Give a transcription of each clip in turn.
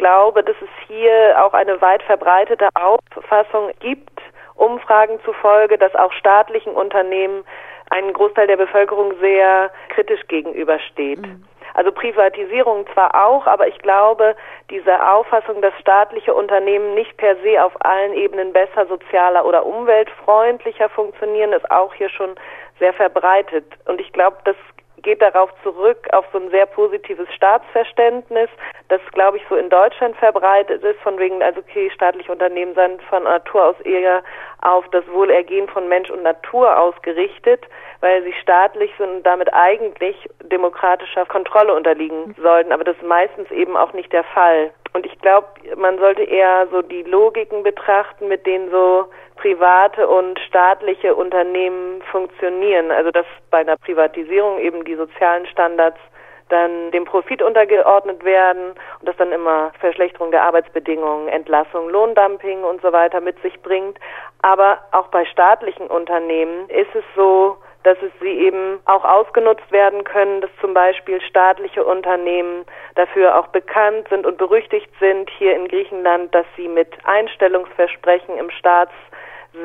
glaube, dass es hier auch eine weit verbreitete Auffassung gibt, Umfragen zufolge, dass auch staatlichen Unternehmen ein Großteil der Bevölkerung sehr kritisch gegenübersteht. Mhm. Also Privatisierung zwar auch, aber ich glaube, diese Auffassung, dass staatliche Unternehmen nicht per se auf allen Ebenen besser, sozialer oder umweltfreundlicher funktionieren, ist auch hier schon sehr verbreitet. Und ich glaube, das geht darauf zurück, auf so ein sehr positives Staatsverständnis, das, glaube ich, so in Deutschland verbreitet ist, von wegen, also okay, staatliche Unternehmen sind von Natur aus eher auf das Wohlergehen von Mensch und Natur ausgerichtet, weil sie staatlich sind und damit eigentlich demokratischer Kontrolle unterliegen sollten. Aber das ist meistens eben auch nicht der Fall. Und ich glaube, man sollte eher so die Logiken betrachten, mit denen so private und staatliche Unternehmen funktionieren. Also dass bei einer Privatisierung eben die sozialen Standards dann dem Profit untergeordnet werden und das dann immer Verschlechterung der Arbeitsbedingungen, Entlassung, Lohndumping und so weiter mit sich bringt. Aber auch bei staatlichen Unternehmen ist es so, dass es sie eben auch ausgenutzt werden können, dass zum Beispiel staatliche Unternehmen dafür auch bekannt sind und berüchtigt sind hier in Griechenland, dass sie mit Einstellungsversprechen im Staats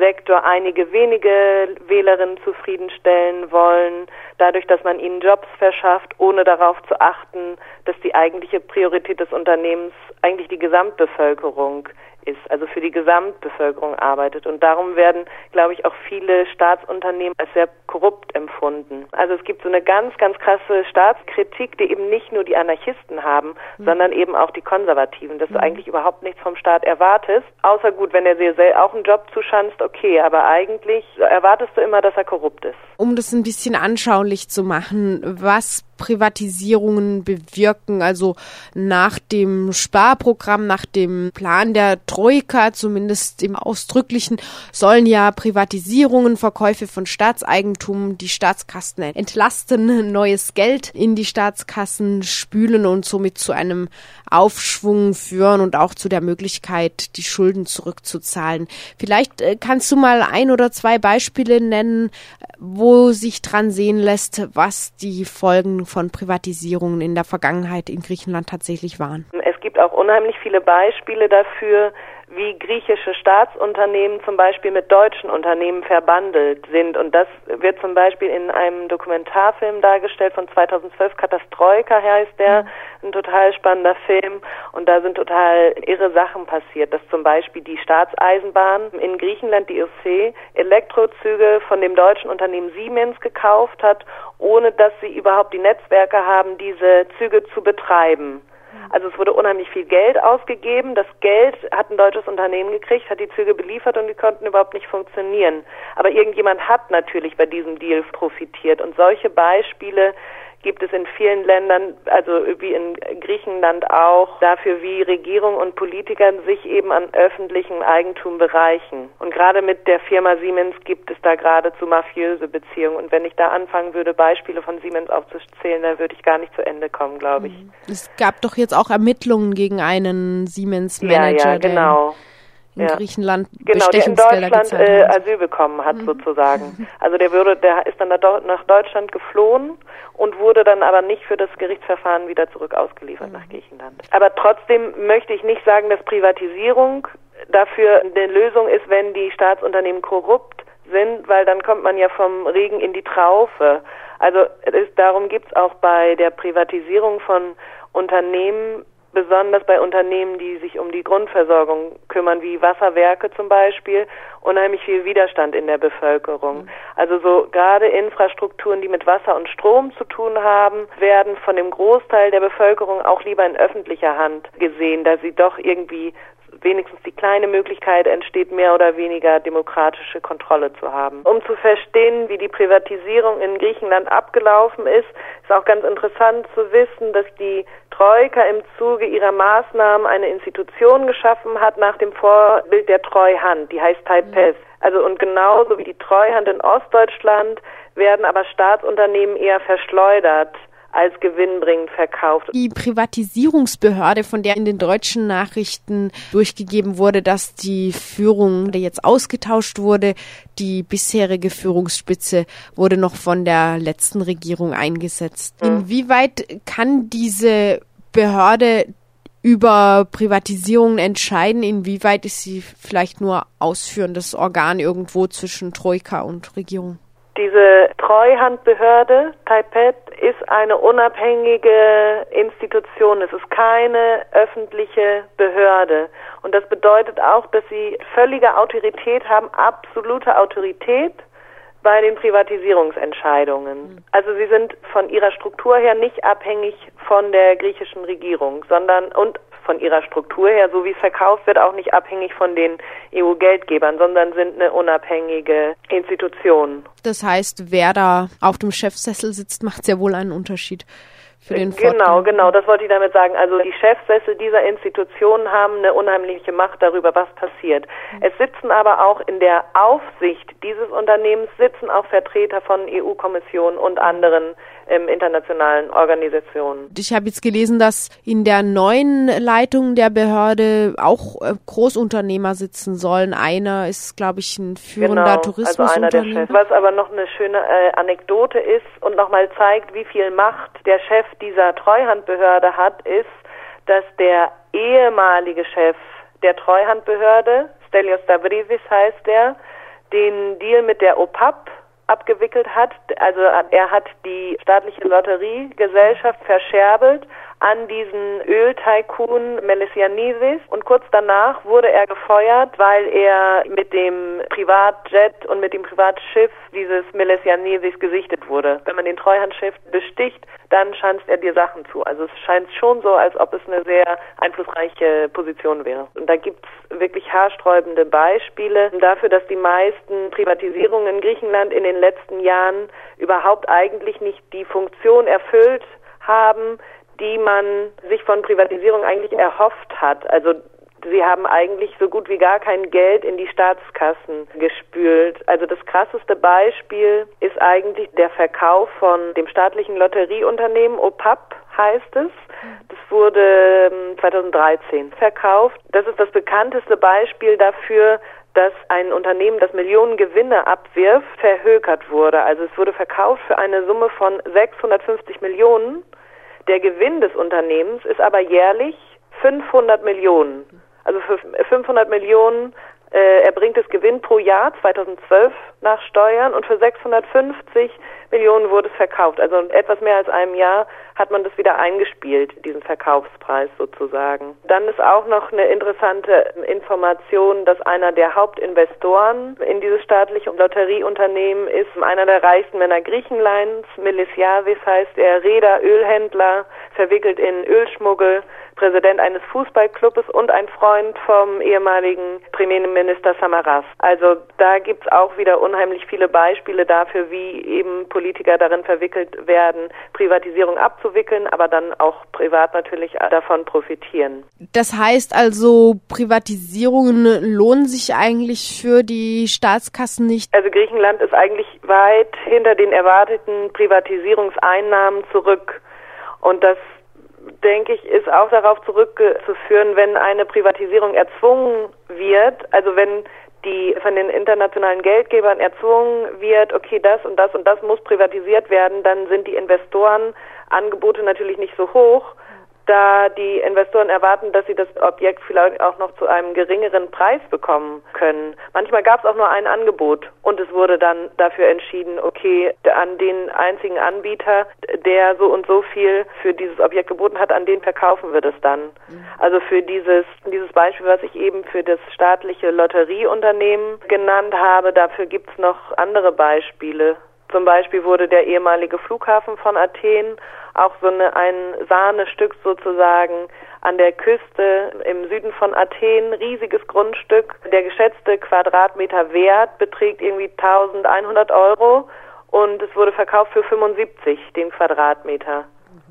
Sektor einige wenige Wählerinnen zufriedenstellen wollen, dadurch, dass man ihnen Jobs verschafft, ohne darauf zu achten, dass die eigentliche Priorität des Unternehmens eigentlich die Gesamtbevölkerung ist, also für die Gesamtbevölkerung arbeitet. Und darum werden, glaube ich, auch viele Staatsunternehmen als sehr korrupt empfunden. Also es gibt so eine ganz, ganz krasse Staatskritik, die eben nicht nur die Anarchisten haben, mhm. sondern eben auch die Konservativen, dass mhm. du eigentlich überhaupt nichts vom Staat erwartest, außer gut, wenn er dir auch einen Job zuschanzt, okay, aber eigentlich erwartest du immer, dass er korrupt ist. Um das ein bisschen anschaulich zu machen, was Privatisierungen bewirken. Also nach dem Sparprogramm, nach dem Plan der Troika, zumindest im Ausdrücklichen, sollen ja Privatisierungen, Verkäufe von Staatseigentum die Staatskassen entlasten, neues Geld in die Staatskassen spülen und somit zu einem Aufschwung führen und auch zu der Möglichkeit, die Schulden zurückzuzahlen. Vielleicht äh, kannst du mal ein oder zwei Beispiele nennen, wo sich dran sehen lässt, was die Folgen von Privatisierungen in der Vergangenheit in Griechenland tatsächlich waren. Es gibt auch unheimlich viele Beispiele dafür, wie griechische Staatsunternehmen zum Beispiel mit deutschen Unternehmen verbandelt sind. Und das wird zum Beispiel in einem Dokumentarfilm dargestellt von 2012, Katastroika heißt der, mhm. ein total spannender Film. Und da sind total irre Sachen passiert, dass zum Beispiel die Staatseisenbahn in Griechenland, die IOC, Elektrozüge von dem deutschen Unternehmen Siemens gekauft hat, ohne dass sie überhaupt die Netzwerke haben, diese Züge zu betreiben. Also es wurde unheimlich viel Geld ausgegeben. Das Geld hat ein deutsches Unternehmen gekriegt, hat die Züge beliefert und die konnten überhaupt nicht funktionieren. Aber irgendjemand hat natürlich bei diesem Deal profitiert. Und solche Beispiele gibt es in vielen Ländern, also wie in Griechenland auch, dafür, wie Regierung und Politiker sich eben an öffentlichem Eigentum bereichen. Und gerade mit der Firma Siemens gibt es da geradezu mafiöse Beziehungen. Und wenn ich da anfangen würde, Beispiele von Siemens aufzuzählen, dann würde ich gar nicht zu Ende kommen, glaube ich. Es gab doch jetzt auch Ermittlungen gegen einen Siemens-Manager. Ja, ja, genau in ja. Griechenland genau, der in Deutschland äh, Asyl bekommen hat mhm. sozusagen. Also der würde, der ist dann nach Deutschland geflohen und wurde dann aber nicht für das Gerichtsverfahren wieder zurück ausgeliefert mhm. nach Griechenland. Aber trotzdem möchte ich nicht sagen, dass Privatisierung dafür eine Lösung ist, wenn die Staatsunternehmen korrupt sind, weil dann kommt man ja vom Regen in die Traufe. Also es, darum gibt es auch bei der Privatisierung von Unternehmen besonders bei Unternehmen, die sich um die Grundversorgung kümmern, wie Wasserwerke zum Beispiel, unheimlich viel Widerstand in der Bevölkerung. Mhm. Also so gerade Infrastrukturen, die mit Wasser und Strom zu tun haben, werden von dem Großteil der Bevölkerung auch lieber in öffentlicher Hand gesehen, da sie doch irgendwie wenigstens die kleine Möglichkeit entsteht, mehr oder weniger demokratische Kontrolle zu haben. Um zu verstehen, wie die Privatisierung in Griechenland abgelaufen ist, ist auch ganz interessant zu wissen, dass die Troika im Zuge ihrer Maßnahmen eine Institution geschaffen hat nach dem Vorbild der Treuhand, die heißt Taipes. Mhm. Also und genauso wie die Treuhand in Ostdeutschland werden aber Staatsunternehmen eher verschleudert als gewinnbringend verkauft. Die Privatisierungsbehörde, von der in den deutschen Nachrichten durchgegeben wurde, dass die Führung der jetzt ausgetauscht wurde, die bisherige Führungsspitze wurde noch von der letzten Regierung eingesetzt. Inwieweit kann diese Behörde über Privatisierungen entscheiden? Inwieweit ist sie vielleicht nur ausführendes Organ irgendwo zwischen Troika und Regierung? Diese Treuhandbehörde Taipei ist eine unabhängige Institution. Es ist keine öffentliche Behörde. Und das bedeutet auch, dass sie völlige Autorität haben, absolute Autorität bei den Privatisierungsentscheidungen. Mhm. Also sie sind von ihrer Struktur her nicht abhängig von der griechischen Regierung, sondern und von ihrer Struktur her, so wie es verkauft wird, auch nicht abhängig von den EU-Geldgebern, sondern sind eine unabhängige Institution. Das heißt, wer da auf dem Chefsessel sitzt, macht sehr wohl einen Unterschied für den Genau, genau, das wollte ich damit sagen. Also die Chefsessel dieser Institutionen haben eine unheimliche Macht darüber, was passiert. Es sitzen aber auch in der Aufsicht dieses Unternehmens sitzen auch Vertreter von EU-Kommission und anderen ähm, internationalen Organisationen. Ich habe jetzt gelesen, dass in der neuen Leitung der Behörde auch äh, Großunternehmer sitzen sollen. Einer ist, glaube ich, ein führender genau, Tourismusunternehmer. Also Was aber noch eine schöne äh, Anekdote ist und nochmal zeigt, wie viel Macht der Chef dieser Treuhandbehörde hat, ist, dass der ehemalige Chef der Treuhandbehörde, Stelios Stavridis heißt der, den Deal mit der OPAP abgewickelt hat. Also er hat die staatliche Lotteriegesellschaft verscherbelt an diesen Öltycoon Melesianides und kurz danach wurde er gefeuert, weil er mit dem Privatjet und mit dem Privatschiff dieses Melesianides gesichtet wurde. Wenn man den Treuhandschiff besticht, dann schanzt er dir Sachen zu. Also es scheint schon so, als ob es eine sehr einflussreiche Position wäre. Und da gibt's wirklich haarsträubende Beispiele dafür, dass die meisten Privatisierungen in Griechenland in den letzten Jahren überhaupt eigentlich nicht die Funktion erfüllt haben, die man sich von Privatisierung eigentlich erhofft hat. Also sie haben eigentlich so gut wie gar kein Geld in die Staatskassen gespült. Also das krasseste Beispiel ist eigentlich der Verkauf von dem staatlichen Lotterieunternehmen OPAP heißt es. Das wurde 2013 ähm, verkauft. Das ist das bekannteste Beispiel dafür, dass ein Unternehmen, das Millionen Gewinne abwirft, verhökert wurde. Also es wurde verkauft für eine Summe von 650 Millionen der Gewinn des Unternehmens ist aber jährlich 500 Millionen. Also für 500 Millionen äh, erbringt es Gewinn pro Jahr 2012 nach Steuern und für 650 Millionen wurde es verkauft. Also in etwas mehr als einem Jahr hat man das wieder eingespielt, diesen Verkaufspreis sozusagen. Dann ist auch noch eine interessante Information, dass einer der Hauptinvestoren in dieses staatliche Lotterieunternehmen ist einer der reichsten Männer Griechenlands, Milisiavis heißt er, Räder, Ölhändler, verwickelt in Ölschmuggel, Präsident eines Fußballclubs und ein Freund vom ehemaligen Premierminister Samaras. Also da gibt's auch wieder unheimlich viele Beispiele dafür, wie eben Politiker darin verwickelt werden, Privatisierung abzuwickeln, aber dann auch privat natürlich davon profitieren. Das heißt also, Privatisierungen lohnen sich eigentlich für die Staatskassen nicht? Also Griechenland ist eigentlich weit hinter den erwarteten Privatisierungseinnahmen zurück. Und das denke ich, ist auch darauf zurückzuführen, wenn eine Privatisierung erzwungen wird, also wenn die von den internationalen Geldgebern erzwungen wird, okay, das und das und das muss privatisiert werden, dann sind die Investorenangebote natürlich nicht so hoch da die Investoren erwarten, dass sie das Objekt vielleicht auch noch zu einem geringeren Preis bekommen können. Manchmal gab es auch nur ein Angebot und es wurde dann dafür entschieden, okay, an den einzigen Anbieter, der so und so viel für dieses Objekt geboten hat, an den verkaufen wir das dann. Mhm. Also für dieses, dieses Beispiel, was ich eben für das staatliche Lotterieunternehmen genannt habe, dafür gibt es noch andere Beispiele. Zum Beispiel wurde der ehemalige Flughafen von Athen auch so eine, ein Sahnestück sozusagen an der Küste im Süden von Athen, riesiges Grundstück. Der geschätzte Quadratmeter Wert beträgt irgendwie 1100 Euro und es wurde verkauft für 75 den Quadratmeter.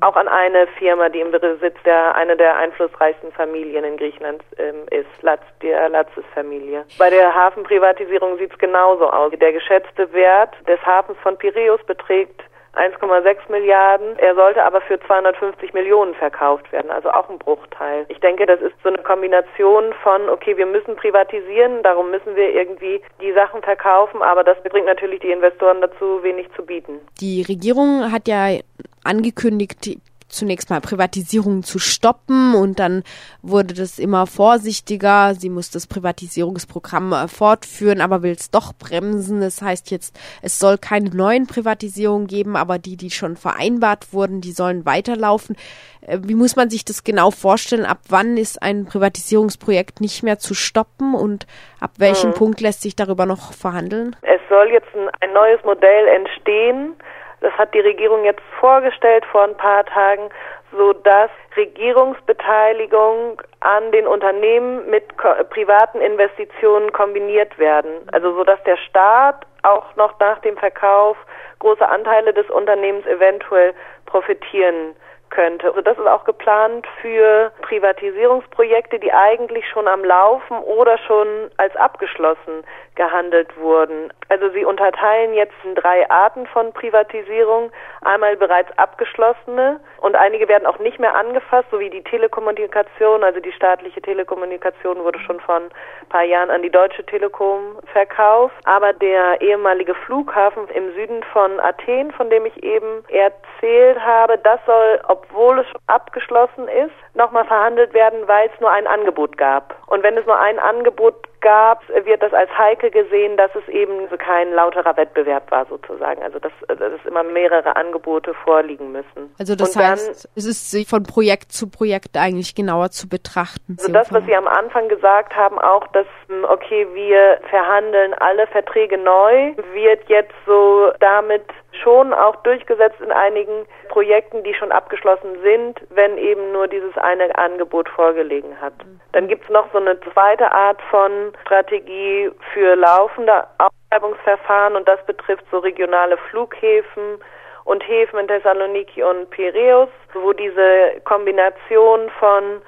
Auch an eine Firma, die im Besitz der eine der einflussreichsten Familien in Griechenland ähm, ist, Latz, die Latzes-Familie. Bei der Hafenprivatisierung sieht es genauso aus. Der geschätzte Wert des Hafens von Piräus beträgt 1,6 Milliarden. Er sollte aber für 250 Millionen verkauft werden, also auch ein Bruchteil. Ich denke, das ist so eine Kombination von, okay, wir müssen privatisieren, darum müssen wir irgendwie die Sachen verkaufen, aber das bringt natürlich die Investoren dazu, wenig zu bieten. Die Regierung hat ja angekündigt, zunächst mal Privatisierungen zu stoppen und dann wurde das immer vorsichtiger. Sie muss das Privatisierungsprogramm äh, fortführen, aber will es doch bremsen. Das heißt jetzt, es soll keine neuen Privatisierungen geben, aber die, die schon vereinbart wurden, die sollen weiterlaufen. Äh, wie muss man sich das genau vorstellen? Ab wann ist ein Privatisierungsprojekt nicht mehr zu stoppen und ab welchem hm. Punkt lässt sich darüber noch verhandeln? Es soll jetzt ein, ein neues Modell entstehen das hat die Regierung jetzt vorgestellt vor ein paar Tagen, so dass Regierungsbeteiligung an den Unternehmen mit privaten Investitionen kombiniert werden. Also so dass der Staat auch noch nach dem Verkauf große Anteile des Unternehmens eventuell profitieren könnte. Also das ist auch geplant für Privatisierungsprojekte, die eigentlich schon am Laufen oder schon als abgeschlossen gehandelt wurden. Also sie unterteilen jetzt in drei Arten von Privatisierung. Einmal bereits abgeschlossene und einige werden auch nicht mehr angefasst, so wie die Telekommunikation. Also die staatliche Telekommunikation wurde schon vor ein paar Jahren an die Deutsche Telekom verkauft. Aber der ehemalige Flughafen im Süden von Athen, von dem ich eben erzählt habe, das soll, obwohl es abgeschlossen ist, nochmal verhandelt werden, weil es nur ein Angebot gab. Und wenn es nur ein Angebot gab, wird das als heikel gesehen, dass es eben kein lauterer Wettbewerb war sozusagen. Also dass, dass immer mehrere Angebote vorliegen müssen. Also das Und heißt, dann, es ist von Projekt zu Projekt eigentlich genauer zu betrachten. Also das, was Sie am Anfang gesagt haben, auch, dass hm, okay, wir verhandeln alle Verträge neu, wird jetzt so damit schon auch durchgesetzt in einigen Projekten, die schon abgeschlossen sind, wenn eben nur dieses eine Angebot vorgelegen hat. Dann gibt es noch so eine zweite Art von Strategie für laufende Ausschreibungsverfahren und das betrifft so regionale Flughäfen und Häfen in Thessaloniki und Piräus, wo diese Kombination von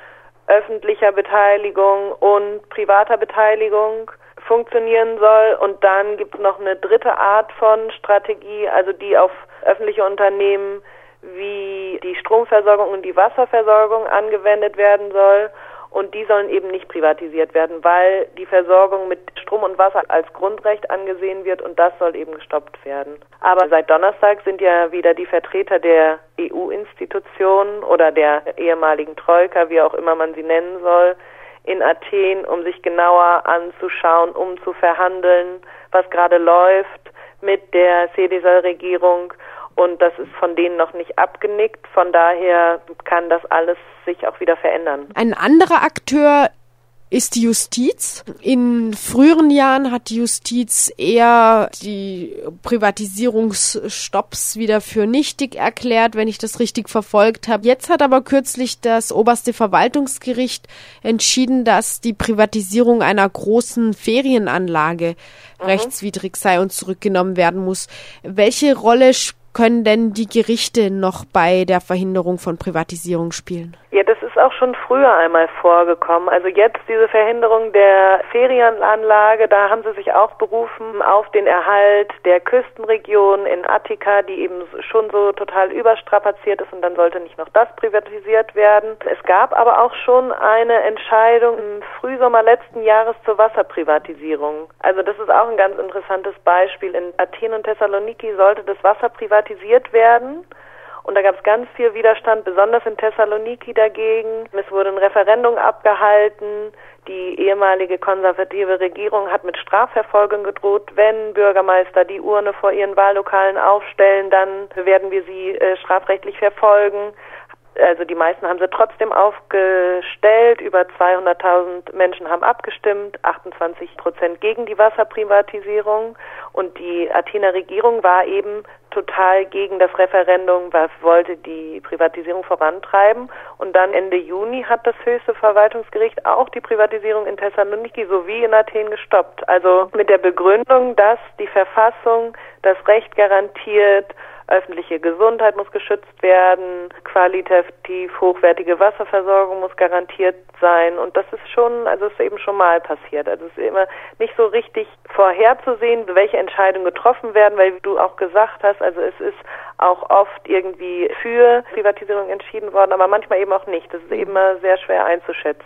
öffentlicher Beteiligung und privater Beteiligung funktionieren soll. Und dann gibt es noch eine dritte Art von Strategie, also die auf öffentliche Unternehmen wie die Stromversorgung und die Wasserversorgung angewendet werden soll. Und die sollen eben nicht privatisiert werden, weil die Versorgung mit Strom und Wasser als Grundrecht angesehen wird und das soll eben gestoppt werden. Aber seit Donnerstag sind ja wieder die Vertreter der EU-Institutionen oder der ehemaligen Troika, wie auch immer man sie nennen soll, in Athen, um sich genauer anzuschauen, um zu verhandeln, was gerade läuft mit der CDSL-Regierung. Und das ist von denen noch nicht abgenickt. Von daher kann das alles sich auch wieder verändern. Ein anderer Akteur ist die Justiz. In früheren Jahren hat die Justiz eher die Privatisierungsstopps wieder für nichtig erklärt, wenn ich das richtig verfolgt habe. Jetzt hat aber kürzlich das oberste Verwaltungsgericht entschieden, dass die Privatisierung einer großen Ferienanlage mhm. rechtswidrig sei und zurückgenommen werden muss. Welche Rolle können denn die Gerichte noch bei der Verhinderung von Privatisierung spielen? Ja, das ist auch schon früher einmal vorgekommen. Also jetzt diese Verhinderung der Ferienanlage, da haben sie sich auch berufen auf den Erhalt der Küstenregion in Attika, die eben schon so total überstrapaziert ist und dann sollte nicht noch das privatisiert werden. Es gab aber auch schon eine Entscheidung im Frühsommer letzten Jahres zur Wasserprivatisierung. Also das ist auch ein ganz interessantes Beispiel. In Athen und Thessaloniki sollte das Wasser privatisiert werden. Und da gab es ganz viel Widerstand, besonders in Thessaloniki dagegen. Es wurde ein Referendum abgehalten. Die ehemalige konservative Regierung hat mit Strafverfolgung gedroht. Wenn Bürgermeister die Urne vor ihren Wahllokalen aufstellen, dann werden wir sie äh, strafrechtlich verfolgen. Also die meisten haben sie trotzdem aufgestellt. Über 200.000 Menschen haben abgestimmt, 28 Prozent gegen die Wasserprivatisierung. Und die Athener Regierung war eben total gegen das Referendum, was wollte die Privatisierung vorantreiben. Und dann Ende Juni hat das höchste Verwaltungsgericht auch die Privatisierung in Thessaloniki sowie in Athen gestoppt. Also mit der Begründung, dass die Verfassung das Recht garantiert, öffentliche Gesundheit muss geschützt werden, qualitativ hochwertige Wasserversorgung muss garantiert sein und das ist schon, also es ist eben schon mal passiert. Also es ist immer nicht so richtig vorherzusehen, welche Entscheidungen getroffen werden, weil wie du auch gesagt hast, also es ist auch oft irgendwie für Privatisierung entschieden worden, aber manchmal eben auch nicht. Das ist eben immer sehr schwer einzuschätzen.